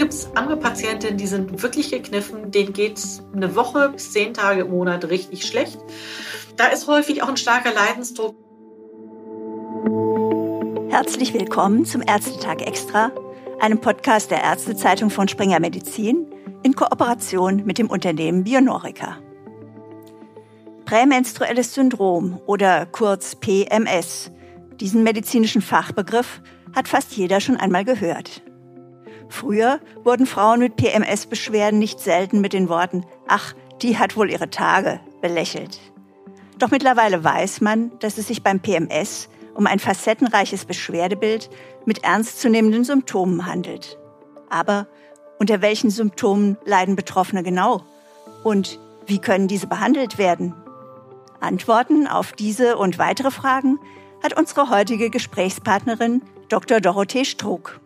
gibt es andere Patientinnen, die sind wirklich gekniffen, denen geht es eine Woche bis zehn Tage im Monat richtig schlecht. Da ist häufig auch ein starker Leidensdruck. Herzlich willkommen zum Ärztetag Extra, einem Podcast der Ärztezeitung von Springer Medizin in Kooperation mit dem Unternehmen Bionorica. Prämenstruelles Syndrom oder kurz PMS. Diesen medizinischen Fachbegriff hat fast jeder schon einmal gehört. Früher wurden Frauen mit PMS-Beschwerden nicht selten mit den Worten Ach, die hat wohl ihre Tage belächelt. Doch mittlerweile weiß man, dass es sich beim PMS um ein facettenreiches Beschwerdebild mit ernstzunehmenden Symptomen handelt. Aber unter welchen Symptomen leiden Betroffene genau? Und wie können diese behandelt werden? Antworten auf diese und weitere Fragen hat unsere heutige Gesprächspartnerin Dr. Dorothee Struck.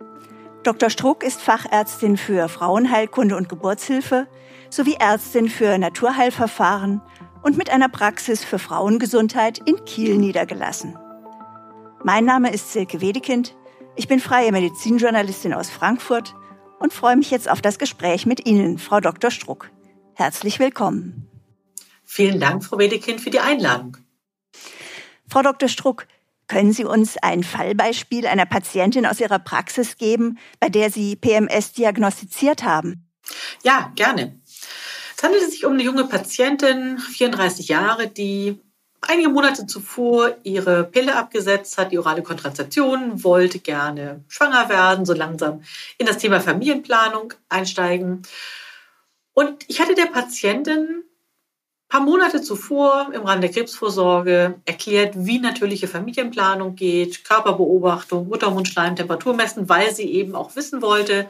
Dr. Struck ist Fachärztin für Frauenheilkunde und Geburtshilfe sowie Ärztin für Naturheilverfahren und mit einer Praxis für Frauengesundheit in Kiel niedergelassen. Mein Name ist Silke Wedekind. Ich bin freie Medizinjournalistin aus Frankfurt und freue mich jetzt auf das Gespräch mit Ihnen, Frau Dr. Struck. Herzlich willkommen. Vielen Dank, Frau Wedekind, für die Einladung. Frau Dr. Struck, können Sie uns ein Fallbeispiel einer Patientin aus Ihrer Praxis geben, bei der Sie PMS diagnostiziert haben? Ja, gerne. Es handelt sich um eine junge Patientin, 34 Jahre, die einige Monate zuvor ihre Pille abgesetzt hat, die orale Kontrazeption, wollte gerne schwanger werden, so langsam in das Thema Familienplanung einsteigen. Und ich hatte der Patientin paar Monate zuvor im Rahmen der Krebsvorsorge erklärt, wie natürliche Familienplanung geht, Körperbeobachtung, Muttermundschleim, Temperatur messen, weil sie eben auch wissen wollte,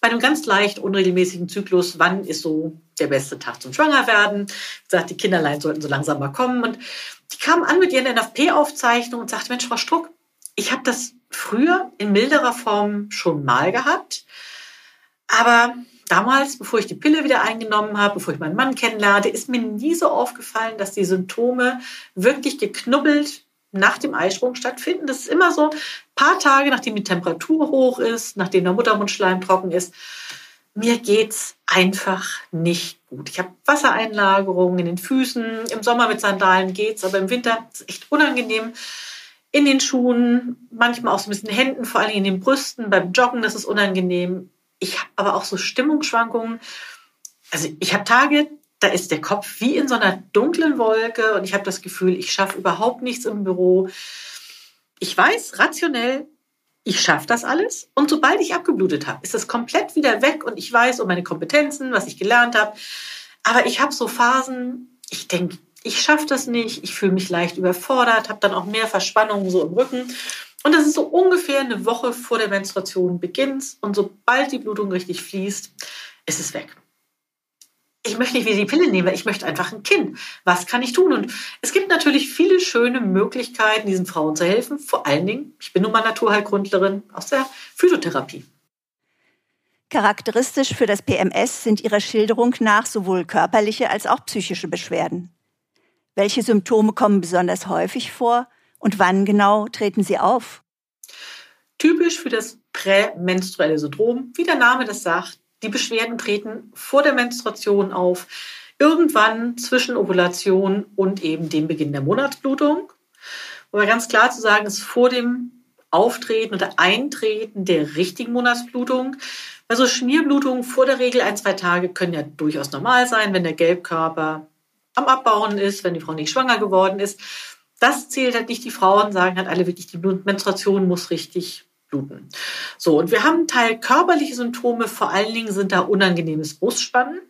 bei einem ganz leicht unregelmäßigen Zyklus, wann ist so der beste Tag zum Schwangerwerden. Sagt, die Kinderlein sollten so langsam mal kommen. Und die kam an mit ihren NFP-Aufzeichnungen und sagte, Mensch, Frau Struck, ich habe das früher in milderer Form schon mal gehabt, aber damals, bevor ich die Pille wieder eingenommen habe, bevor ich meinen Mann kennenlernte, ist mir nie so aufgefallen, dass die Symptome wirklich geknubbelt nach dem Eisprung stattfinden. Das ist immer so ein paar Tage, nachdem die Temperatur hoch ist, nachdem der Muttermundschleim trocken ist. Mir geht's einfach nicht gut. Ich habe Wassereinlagerungen in den Füßen. Im Sommer mit Sandalen geht's, aber im Winter ist es echt unangenehm. In den Schuhen, manchmal auch so ein bisschen Händen, vor allem in den Brüsten. Beim Joggen, das ist unangenehm. Ich habe aber auch so Stimmungsschwankungen. Also ich habe Tage, da ist der Kopf wie in so einer dunklen Wolke und ich habe das Gefühl, ich schaffe überhaupt nichts im Büro. Ich weiß rationell, ich schaffe das alles und sobald ich abgeblutet habe, ist das komplett wieder weg und ich weiß um meine Kompetenzen, was ich gelernt habe. Aber ich habe so Phasen, ich denke, ich schaffe das nicht, ich fühle mich leicht überfordert, habe dann auch mehr Verspannungen so im Rücken und das ist so ungefähr eine Woche vor der Menstruation beginnt. Und sobald die Blutung richtig fließt, ist es weg. Ich möchte nicht wieder die Pille nehmen, ich möchte einfach ein Kind. Was kann ich tun? Und es gibt natürlich viele schöne Möglichkeiten, diesen Frauen zu helfen. Vor allen Dingen, ich bin nun mal Naturheilgrundlerin aus der Phytotherapie. Charakteristisch für das PMS sind Ihrer Schilderung nach sowohl körperliche als auch psychische Beschwerden. Welche Symptome kommen besonders häufig vor und wann genau treten sie auf? Typisch für das prämenstruelle Syndrom, wie der Name das sagt, die Beschwerden treten vor der Menstruation auf, irgendwann zwischen Ovulation und eben dem Beginn der Monatsblutung. Aber ganz klar zu sagen ist, vor dem Auftreten oder Eintreten der richtigen Monatsblutung. Also Schmierblutungen vor der Regel ein, zwei Tage können ja durchaus normal sein, wenn der Gelbkörper am Abbauen ist, wenn die Frau nicht schwanger geworden ist. Das zählt halt nicht. Die Frauen sagen halt alle wirklich, die Menstruation muss richtig bluten. So, und wir haben einen Teil körperliche Symptome, vor allen Dingen sind da unangenehmes Brustspannen.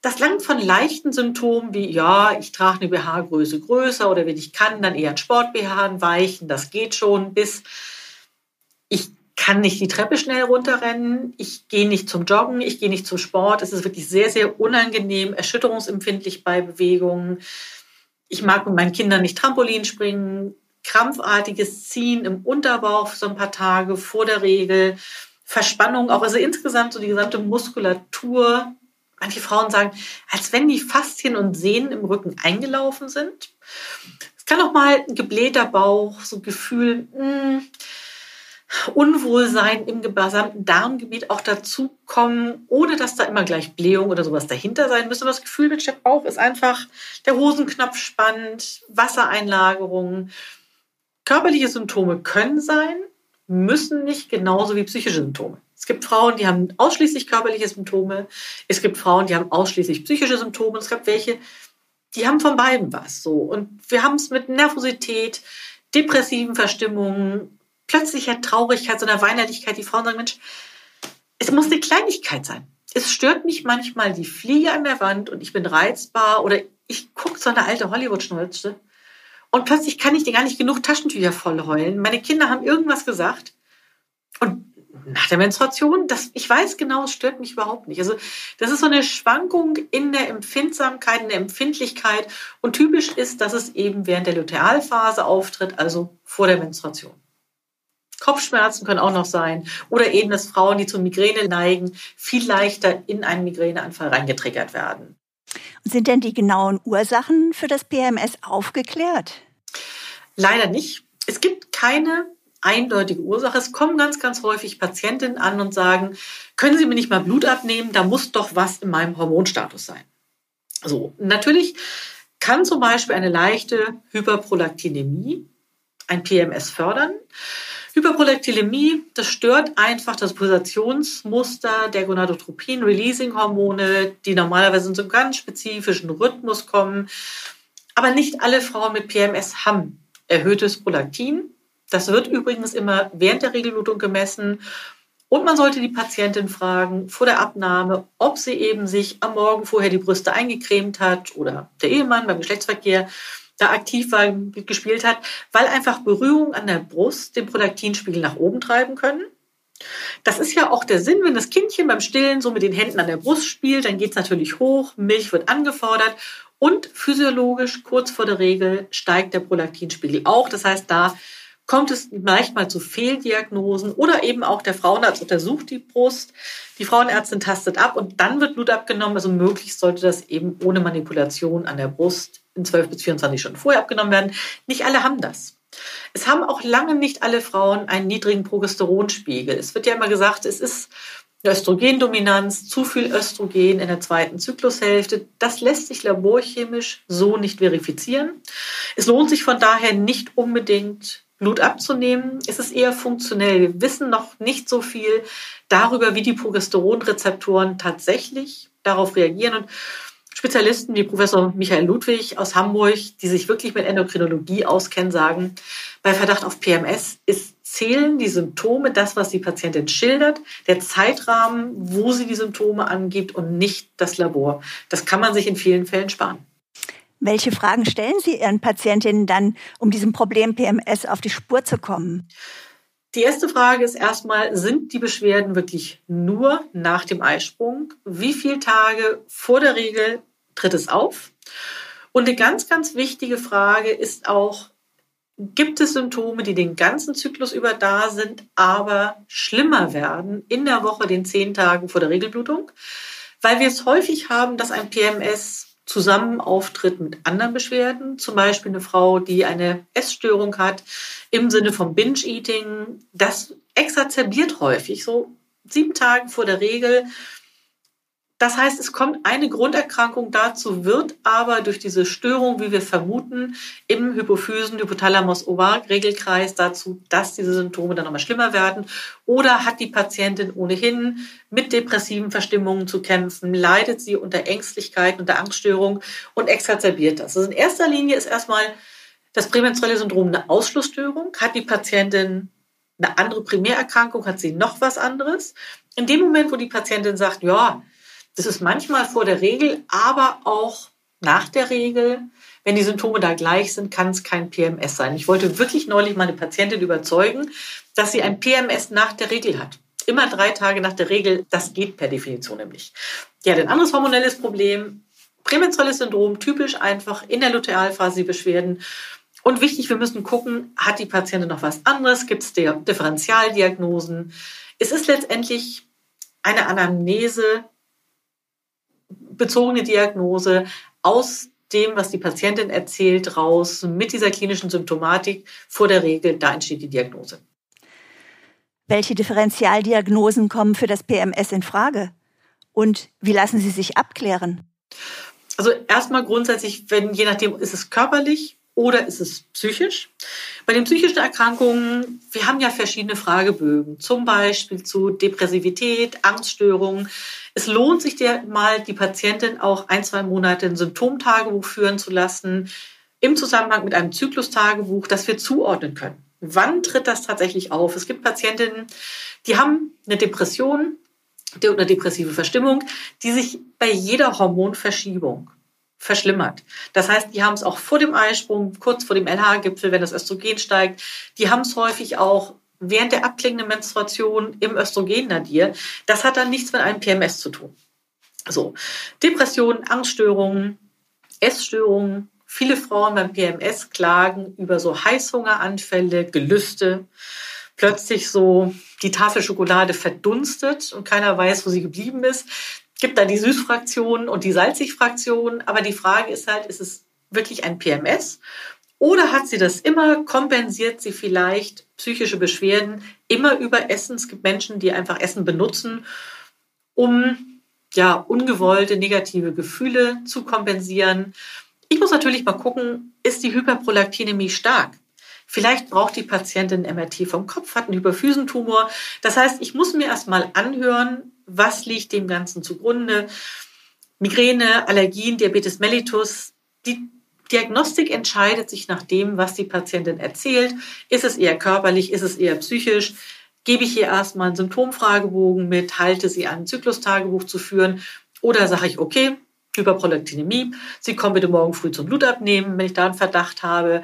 Das langt von leichten Symptomen wie, ja, ich trage eine BH-Größe größer oder wenn ich kann, dann eher ein Sport-BH weichen, das geht schon, bis ich kann nicht die Treppe schnell runterrennen, ich gehe nicht zum Joggen, ich gehe nicht zum Sport. Es ist wirklich sehr, sehr unangenehm, erschütterungsempfindlich bei Bewegungen. Ich mag mit meinen Kindern nicht Trampolin springen, krampfartiges Ziehen im Unterbauch so ein paar Tage vor der Regel, Verspannung auch, also insgesamt so die gesamte Muskulatur. Manche Frauen sagen, als wenn die Faszien und Sehnen im Rücken eingelaufen sind. Es kann auch mal ein geblähter Bauch, so Gefühl, mh, hm, Unwohlsein im gesamten Darmgebiet auch dazukommen, ohne dass da immer gleich Blähung oder sowas dahinter sein müsste. Das Gefühl mit der Bauch ist einfach der Hosenknopf spannt, Wassereinlagerungen. Körperliche Symptome können sein, müssen nicht, genauso wie psychische Symptome. Es gibt Frauen, die haben ausschließlich körperliche Symptome. Es gibt Frauen, die haben ausschließlich psychische Symptome. Es gibt welche, die haben von beiden was. So. Und wir haben es mit Nervosität, depressiven Verstimmungen, plötzlicher Traurigkeit, so einer Weinerlichkeit. Die Frauen sagen, Mensch, es muss eine Kleinigkeit sein. Es stört mich manchmal die Fliege an der Wand und ich bin reizbar oder ich gucke so eine alte Hollywood-Schnulze und plötzlich kann ich dir gar nicht genug Taschentücher voll heulen. Meine Kinder haben irgendwas gesagt und nach der Menstruation, das, ich weiß genau, es stört mich überhaupt nicht. Also das ist so eine Schwankung in der Empfindsamkeit, in der Empfindlichkeit und typisch ist, dass es eben während der Lutealphase auftritt, also vor der Menstruation. Kopfschmerzen können auch noch sein oder eben, dass Frauen, die zur Migräne neigen, viel leichter in einen Migräneanfall reingetriggert werden. Sind denn die genauen Ursachen für das PMS aufgeklärt? Leider nicht. Es gibt keine eindeutige Ursache. Es kommen ganz, ganz häufig Patientinnen an und sagen, können Sie mir nicht mal Blut abnehmen? Da muss doch was in meinem Hormonstatus sein. So, natürlich kann zum Beispiel eine leichte Hyperprolaktinämie ein PMS fördern. Hyperprolaktinämie, das stört einfach das Pulsationsmuster der Gonadotropin-Releasing-Hormone, die normalerweise in so einem ganz spezifischen Rhythmus kommen. Aber nicht alle Frauen mit PMS haben erhöhtes Prolaktin. Das wird übrigens immer während der Regelblutung gemessen. Und man sollte die Patientin fragen vor der Abnahme, ob sie eben sich am Morgen vorher die Brüste eingecremt hat oder der Ehemann beim Geschlechtsverkehr da aktiv war, gespielt hat, weil einfach Berührungen an der Brust den Prolaktinspiegel nach oben treiben können. Das ist ja auch der Sinn, wenn das Kindchen beim Stillen so mit den Händen an der Brust spielt, dann geht es natürlich hoch, Milch wird angefordert und physiologisch kurz vor der Regel steigt der Prolaktinspiegel auch. Das heißt, da kommt es manchmal zu Fehldiagnosen oder eben auch der Frauenarzt untersucht die Brust, die Frauenärztin tastet ab und dann wird Blut abgenommen. Also möglichst sollte das eben ohne Manipulation an der Brust in 12 bis 24 Stunden vorher abgenommen werden. Nicht alle haben das. Es haben auch lange nicht alle Frauen einen niedrigen Progesteronspiegel. Es wird ja immer gesagt, es ist eine Östrogendominanz, zu viel Östrogen in der zweiten Zyklushälfte. Das lässt sich laborchemisch so nicht verifizieren. Es lohnt sich von daher nicht unbedingt Blut abzunehmen. Es ist eher funktionell. Wir wissen noch nicht so viel darüber, wie die Progesteronrezeptoren tatsächlich darauf reagieren. Und Spezialisten wie Professor Michael Ludwig aus Hamburg, die sich wirklich mit Endokrinologie auskennen, sagen, bei Verdacht auf PMS ist, zählen die Symptome, das, was die Patientin schildert, der Zeitrahmen, wo sie die Symptome angibt und nicht das Labor. Das kann man sich in vielen Fällen sparen. Welche Fragen stellen Sie Ihren Patientinnen dann, um diesem Problem PMS auf die Spur zu kommen? Die erste Frage ist erstmal, sind die Beschwerden wirklich nur nach dem Eisprung? Wie viele Tage vor der Regel tritt es auf? Und eine ganz, ganz wichtige Frage ist auch, gibt es Symptome, die den ganzen Zyklus über da sind, aber schlimmer werden in der Woche, den zehn Tagen vor der Regelblutung? Weil wir es häufig haben, dass ein PMS zusammen auftritt mit anderen Beschwerden, zum Beispiel eine Frau, die eine Essstörung hat im Sinne von Binge-Eating. Das exazerbiert häufig, so sieben Tage vor der Regel das heißt, es kommt eine Grunderkrankung dazu, wird aber durch diese Störung, wie wir vermuten, im Hypophysen, Hypothalamus, Ovar-Regelkreis dazu, dass diese Symptome dann nochmal schlimmer werden. Oder hat die Patientin ohnehin mit depressiven Verstimmungen zu kämpfen, leidet sie unter Ängstlichkeit, unter Angststörung und exazerbiert das. Also in erster Linie ist erstmal das prämenstruelle Syndrom eine Ausschlussstörung. Hat die Patientin eine andere Primärerkrankung, hat sie noch was anderes? In dem Moment, wo die Patientin sagt, ja, das ist manchmal vor der Regel, aber auch nach der Regel. Wenn die Symptome da gleich sind, kann es kein PMS sein. Ich wollte wirklich neulich meine Patientin überzeugen, dass sie ein PMS nach der Regel hat. Immer drei Tage nach der Regel, das geht per Definition nämlich. Ja, ein anderes hormonelles Problem, prämenstruelles Syndrom, typisch einfach in der Lutealphase die Beschwerden. Und wichtig, wir müssen gucken, hat die Patientin noch was anderes? Gibt es Differentialdiagnosen? Es ist letztendlich eine Anamnese bezogene Diagnose aus dem, was die Patientin erzählt, raus mit dieser klinischen Symptomatik vor der Regel, da entsteht die Diagnose. Welche Differentialdiagnosen kommen für das PMS in Frage? Und wie lassen sie sich abklären? Also erstmal grundsätzlich, wenn je nachdem ist es körperlich oder ist es psychisch. Bei den psychischen Erkrankungen, wir haben ja verschiedene Fragebögen, zum Beispiel zu Depressivität, Angststörungen. Es lohnt sich dir mal, die Patientin auch ein, zwei Monate ein Symptomtagebuch führen zu lassen, im Zusammenhang mit einem Zyklustagebuch, das wir zuordnen können. Wann tritt das tatsächlich auf? Es gibt Patientinnen, die haben eine Depression oder depressive Verstimmung, die sich bei jeder Hormonverschiebung verschlimmert. Das heißt, die haben es auch vor dem Eisprung, kurz vor dem LH-Gipfel, wenn das Östrogen steigt. Die haben es häufig auch während der abklingenden Menstruation im Östrogen-Nadir. Das hat dann nichts mit einem PMS zu tun. So, Depressionen, Angststörungen, Essstörungen. Viele Frauen beim PMS klagen über so Heißhungeranfälle, Gelüste. Plötzlich so die Tafel Schokolade verdunstet und keiner weiß, wo sie geblieben ist gibt da die Süßfraktion und die Salzigfraktion. Aber die Frage ist halt, ist es wirklich ein PMS? Oder hat sie das immer? Kompensiert sie vielleicht psychische Beschwerden immer über Essen? Es gibt Menschen, die einfach Essen benutzen, um ja ungewollte negative Gefühle zu kompensieren. Ich muss natürlich mal gucken, ist die Hyperprolaktinämie stark? Vielleicht braucht die Patientin MRT vom Kopf, hat einen Hyperphysentumor. Das heißt, ich muss mir erstmal anhören, was liegt dem Ganzen zugrunde. Migräne, Allergien, Diabetes mellitus. Die Diagnostik entscheidet sich nach dem, was die Patientin erzählt. Ist es eher körperlich, ist es eher psychisch? Gebe ich ihr erstmal einen Symptomfragebogen mit, halte sie an, ein Zyklustagebuch zu führen? Oder sage ich, okay, Hyperprolaktinämie, Sie kommen bitte morgen früh zum Blutabnehmen, wenn ich da einen Verdacht habe.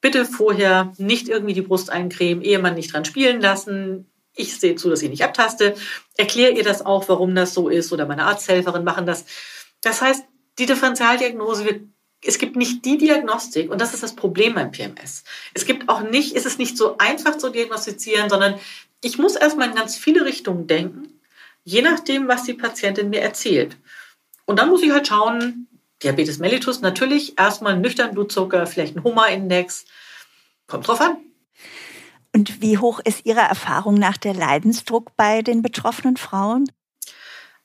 Bitte vorher nicht irgendwie die Brust eincremen, Ehemann nicht dran spielen lassen, ich sehe zu, dass ich nicht abtaste, erkläre ihr das auch, warum das so ist oder meine Arzthelferin machen das. Das heißt, die Differentialdiagnose wird es gibt nicht die Diagnostik und das ist das Problem beim PMS. Es gibt auch nicht, ist es nicht so einfach zu diagnostizieren, sondern ich muss erstmal in ganz viele Richtungen denken, je nachdem, was die Patientin mir erzählt. Und dann muss ich halt schauen, Diabetes mellitus natürlich, erstmal nüchtern Blutzucker, vielleicht ein Hummer-Index, kommt drauf an. Und wie hoch ist Ihrer Erfahrung nach der Leidensdruck bei den betroffenen Frauen?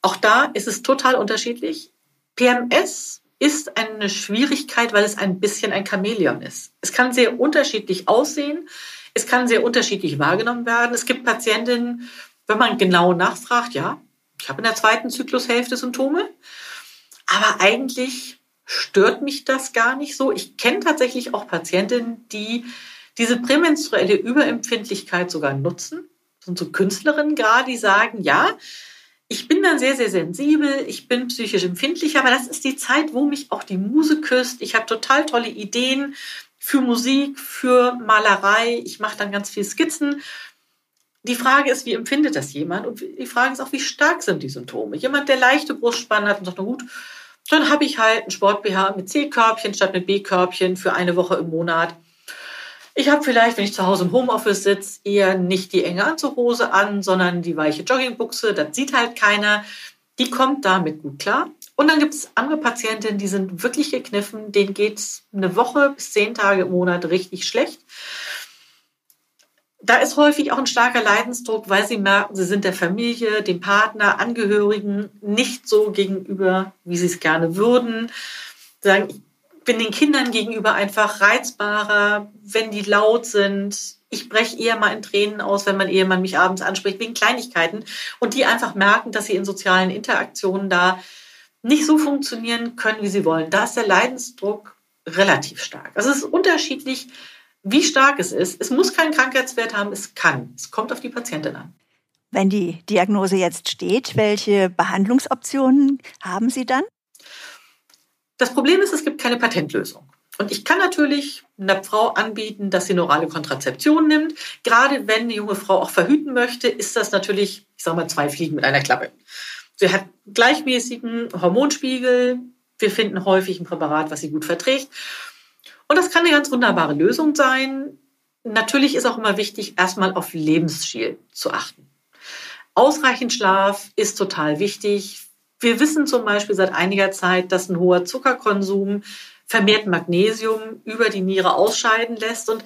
Auch da ist es total unterschiedlich. PMS ist eine Schwierigkeit, weil es ein bisschen ein Chamäleon ist. Es kann sehr unterschiedlich aussehen. Es kann sehr unterschiedlich wahrgenommen werden. Es gibt Patientinnen, wenn man genau nachfragt, ja, ich habe in der zweiten Zyklushälfte Symptome, aber eigentlich stört mich das gar nicht so. Ich kenne tatsächlich auch Patientinnen, die diese prämenstruelle Überempfindlichkeit sogar nutzen. Das sind so Künstlerinnen gerade, die sagen, ja, ich bin dann sehr, sehr sensibel, ich bin psychisch empfindlich, aber das ist die Zeit, wo mich auch die Muse küsst. Ich habe total tolle Ideen für Musik, für Malerei. Ich mache dann ganz viel Skizzen. Die Frage ist, wie empfindet das jemand? Und die Frage ist auch, wie stark sind die Symptome? Jemand, der leichte Brustspannen hat und sagt, na gut, dann habe ich halt ein Sport-BH mit C-Körbchen statt mit B-Körbchen für eine Woche im Monat. Ich habe vielleicht, wenn ich zu Hause im Homeoffice sitze, eher nicht die enge Anzughose an, sondern die weiche Joggingbuchse. Das sieht halt keiner. Die kommt damit gut klar. Und dann gibt es andere Patientinnen, die sind wirklich gekniffen. Denen geht es eine Woche bis zehn Tage im Monat richtig schlecht. Da ist häufig auch ein starker Leidensdruck, weil sie merken, sie sind der Familie, dem Partner, Angehörigen nicht so gegenüber, wie sie es gerne würden. Sie sagen, bin den Kindern gegenüber einfach reizbarer, wenn die laut sind. Ich breche eher mal in Tränen aus, wenn mein Ehemann mich abends anspricht, wegen Kleinigkeiten. Und die einfach merken, dass sie in sozialen Interaktionen da nicht so funktionieren können, wie sie wollen. Da ist der Leidensdruck relativ stark. Also es ist unterschiedlich, wie stark es ist. Es muss keinen Krankheitswert haben, es kann. Es kommt auf die Patientin an. Wenn die Diagnose jetzt steht, welche Behandlungsoptionen haben Sie dann? Das Problem ist, es gibt keine Patentlösung. Und ich kann natürlich einer Frau anbieten, dass sie eine orale Kontrazeption nimmt. Gerade wenn eine junge Frau auch verhüten möchte, ist das natürlich, ich sage mal, zwei Fliegen mit einer Klappe. Sie hat gleichmäßigen Hormonspiegel. Wir finden häufig ein Präparat, was sie gut verträgt. Und das kann eine ganz wunderbare Lösung sein. Natürlich ist auch immer wichtig, erstmal auf Lebensstil zu achten. Ausreichend Schlaf ist total wichtig. Wir wissen zum Beispiel seit einiger Zeit, dass ein hoher Zuckerkonsum vermehrt Magnesium über die Niere ausscheiden lässt. Und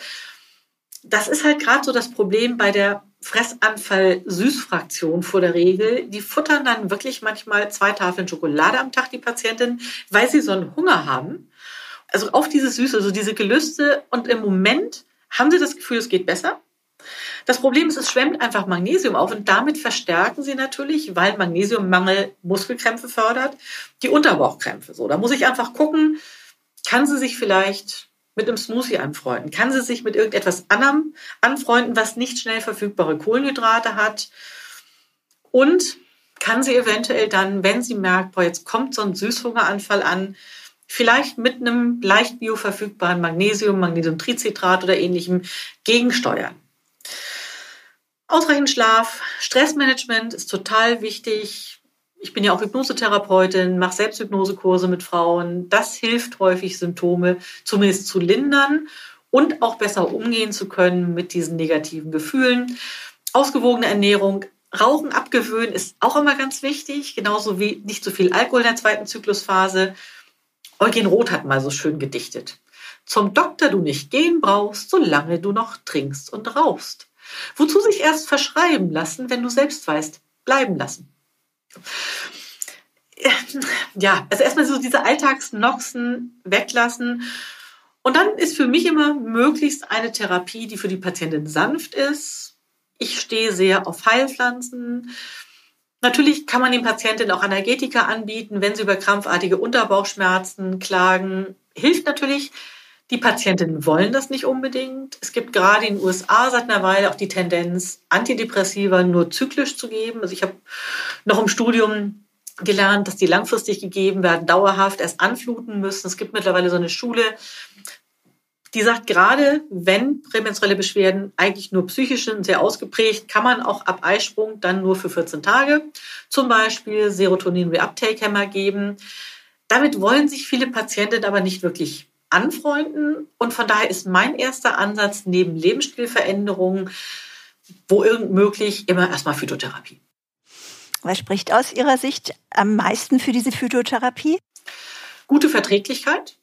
das ist halt gerade so das Problem bei der Fressanfall-Süßfraktion vor der Regel. Die futtern dann wirklich manchmal zwei Tafeln Schokolade am Tag, die Patientin, weil sie so einen Hunger haben. Also auf diese Süße, also diese Gelüste. Und im Moment haben sie das Gefühl, es geht besser. Das Problem ist, es schwemmt einfach Magnesium auf und damit verstärken sie natürlich, weil Magnesiummangel Muskelkrämpfe fördert, die Unterbauchkrämpfe. So, da muss ich einfach gucken, kann sie sich vielleicht mit einem Smoothie anfreunden? Kann sie sich mit irgendetwas anderem anfreunden, was nicht schnell verfügbare Kohlenhydrate hat? Und kann sie eventuell dann, wenn sie merkt, boah, jetzt kommt so ein Süßhungeranfall an, vielleicht mit einem leicht bioverfügbaren Magnesium, Magnesiumtricitrat oder ähnlichem gegensteuern. Ausreichend Schlaf, Stressmanagement ist total wichtig. Ich bin ja auch Hypnosetherapeutin, mache Selbsthypnosekurse mit Frauen. Das hilft häufig, Symptome zumindest zu lindern und auch besser umgehen zu können mit diesen negativen Gefühlen. Ausgewogene Ernährung, Rauchen abgewöhnen ist auch immer ganz wichtig, genauso wie nicht zu so viel Alkohol in der zweiten Zyklusphase. Eugen Roth hat mal so schön gedichtet. Zum Doktor du nicht gehen brauchst, solange du noch trinkst und rauchst. Wozu sich erst verschreiben lassen, wenn du selbst weißt, bleiben lassen? Ja, also erstmal so diese Alltagsnoxen weglassen. Und dann ist für mich immer möglichst eine Therapie, die für die Patientin sanft ist. Ich stehe sehr auf Heilpflanzen. Natürlich kann man den Patientinnen auch Analgetika anbieten, wenn sie über krampfartige Unterbauchschmerzen klagen. Hilft natürlich, die Patientinnen wollen das nicht unbedingt. Es gibt gerade in den USA seit einer Weile auch die Tendenz, Antidepressiva nur zyklisch zu geben. Also ich habe noch im Studium gelernt, dass die langfristig gegeben werden, dauerhaft erst anfluten müssen. Es gibt mittlerweile so eine Schule, die sagt, gerade wenn prämenstruelle Beschwerden eigentlich nur psychisch sind, sehr ausgeprägt, kann man auch ab Eisprung dann nur für 14 Tage zum Beispiel Serotonin-Reuptake-Hämmer geben. Damit wollen sich viele Patientinnen aber nicht wirklich anfreunden. Und von daher ist mein erster Ansatz neben Lebensstilveränderungen, wo irgend möglich, immer erstmal Phytotherapie. Was spricht aus Ihrer Sicht am meisten für diese Phytotherapie? Gute Verträglichkeit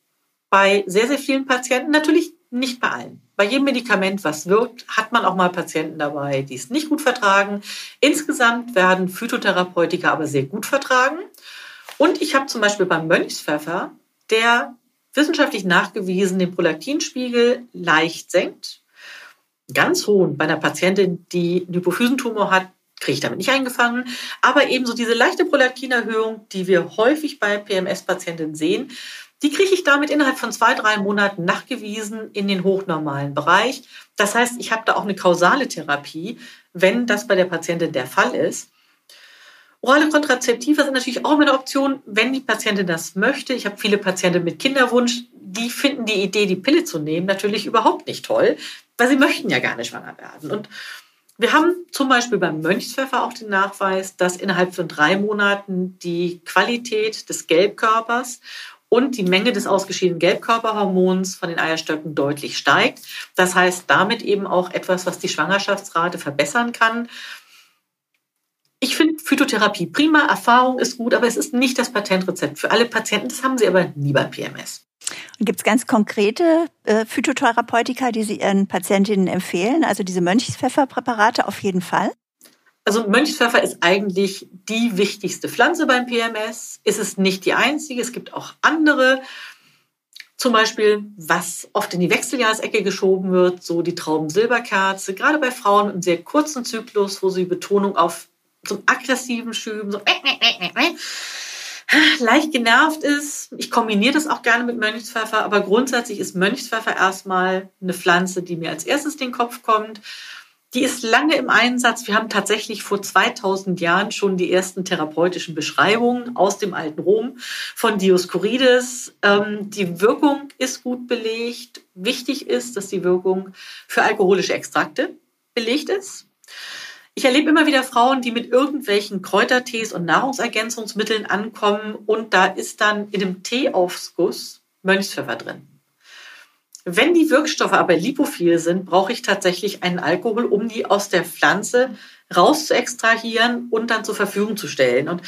bei sehr, sehr vielen Patienten. Natürlich nicht bei allen. Bei jedem Medikament, was wirkt, hat man auch mal Patienten dabei, die es nicht gut vertragen. Insgesamt werden Phytotherapeutika aber sehr gut vertragen. Und ich habe zum Beispiel beim Mönchspfeffer, der wissenschaftlich nachgewiesen den Prolaktinspiegel leicht senkt. Ganz hohen bei einer Patientin, die einen Hypophysentumor hat, kriege ich damit nicht eingefangen. Aber ebenso diese leichte Prolaktinerhöhung, die wir häufig bei PMS-Patientinnen sehen, die kriege ich damit innerhalb von zwei, drei Monaten nachgewiesen in den hochnormalen Bereich. Das heißt, ich habe da auch eine kausale Therapie, wenn das bei der Patientin der Fall ist. Orale Kontrazeptiva sind natürlich auch eine Option, wenn die Patientin das möchte. Ich habe viele Patienten mit Kinderwunsch, die finden die Idee, die Pille zu nehmen, natürlich überhaupt nicht toll, weil sie möchten ja gar nicht schwanger werden. Und wir haben zum Beispiel beim Mönchspfeffer auch den Nachweis, dass innerhalb von drei Monaten die Qualität des Gelbkörpers und die Menge des ausgeschiedenen Gelbkörperhormons von den Eierstöcken deutlich steigt. Das heißt damit eben auch etwas, was die Schwangerschaftsrate verbessern kann. Ich finde Phytotherapie prima, Erfahrung ist gut, aber es ist nicht das Patentrezept für alle Patienten. Das haben sie aber nie bei PMS. Und gibt es ganz konkrete äh, Phytotherapeutika, die Sie Ihren Patientinnen empfehlen? Also diese Mönchspfefferpräparate auf jeden Fall? Also Mönchspfeffer ist eigentlich die wichtigste Pflanze beim PMS. Ist es nicht die einzige. Es gibt auch andere. Zum Beispiel, was oft in die Wechseljahresecke geschoben wird, so die Traubensilberkerze. Gerade bei Frauen einem sehr kurzen Zyklus, wo sie Betonung auf so aggressiven Schüben, so äh, äh, äh, leicht genervt ist. Ich kombiniere das auch gerne mit Mönchspfeffer, aber grundsätzlich ist Mönchspfeffer erstmal eine Pflanze, die mir als erstes den Kopf kommt. Die ist lange im Einsatz. Wir haben tatsächlich vor 2000 Jahren schon die ersten therapeutischen Beschreibungen aus dem alten Rom von Dioskurides. Ähm, die Wirkung ist gut belegt. Wichtig ist, dass die Wirkung für alkoholische Extrakte belegt ist. Ich erlebe immer wieder Frauen, die mit irgendwelchen Kräutertees und Nahrungsergänzungsmitteln ankommen und da ist dann in dem Teeaufguss Mönchspfeffer drin. Wenn die Wirkstoffe aber lipophil sind, brauche ich tatsächlich einen Alkohol, um die aus der Pflanze raus zu extrahieren und dann zur Verfügung zu stellen. Und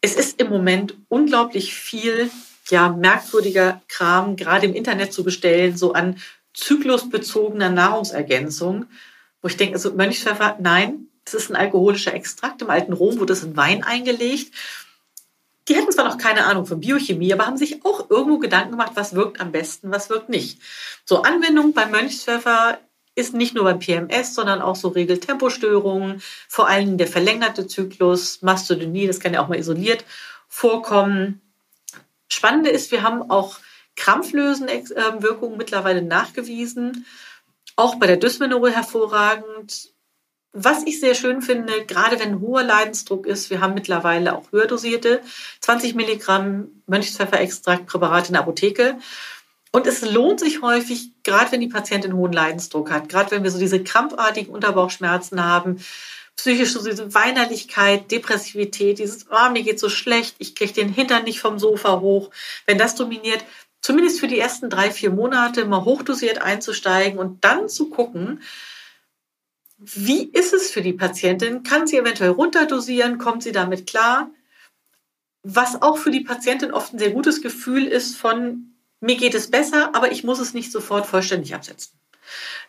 es ist im Moment unglaublich viel ja, merkwürdiger Kram, gerade im Internet zu bestellen, so an zyklusbezogener Nahrungsergänzung wo ich denke, also Mönchspfeffer, nein, das ist ein alkoholischer Extrakt. Im alten Rom wurde es in Wein eingelegt. Die hatten zwar noch keine Ahnung von Biochemie, aber haben sich auch irgendwo Gedanken gemacht, was wirkt am besten, was wirkt nicht. So, Anwendung beim Mönchspfeffer ist nicht nur beim PMS, sondern auch so Regeltempostörungen, vor allem der verlängerte Zyklus, Mastodynie, das kann ja auch mal isoliert vorkommen. Spannende ist, wir haben auch Krampflösenwirkungen mittlerweile nachgewiesen, auch bei der Dysmenorrhoe hervorragend. Was ich sehr schön finde, gerade wenn hoher Leidensdruck ist, wir haben mittlerweile auch höher dosierte 20 Milligramm Mönchspfefferextraktpräparate in der Apotheke. Und es lohnt sich häufig, gerade wenn die Patientin hohen Leidensdruck hat, gerade wenn wir so diese krampfartigen Unterbauchschmerzen haben, psychisch so diese Weinerlichkeit, Depressivität, dieses, oh, mir geht so schlecht, ich kriege den Hintern nicht vom Sofa hoch. Wenn das dominiert, zumindest für die ersten drei, vier Monate mal hochdosiert einzusteigen und dann zu gucken, wie ist es für die Patientin? Kann sie eventuell runterdosieren? Kommt sie damit klar? Was auch für die Patientin oft ein sehr gutes Gefühl ist von, mir geht es besser, aber ich muss es nicht sofort vollständig absetzen.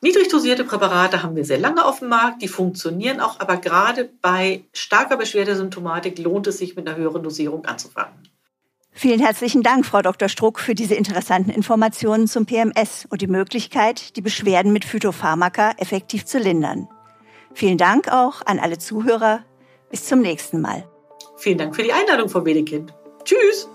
Niedrig dosierte Präparate haben wir sehr lange auf dem Markt, die funktionieren auch, aber gerade bei starker Beschwerdesymptomatik lohnt es sich mit einer höheren Dosierung anzufangen. Vielen herzlichen Dank, Frau Dr. Struck, für diese interessanten Informationen zum PMS und die Möglichkeit, die Beschwerden mit Phytopharmaka effektiv zu lindern. Vielen Dank auch an alle Zuhörer. Bis zum nächsten Mal. Vielen Dank für die Einladung, Frau Wedekind. Tschüss!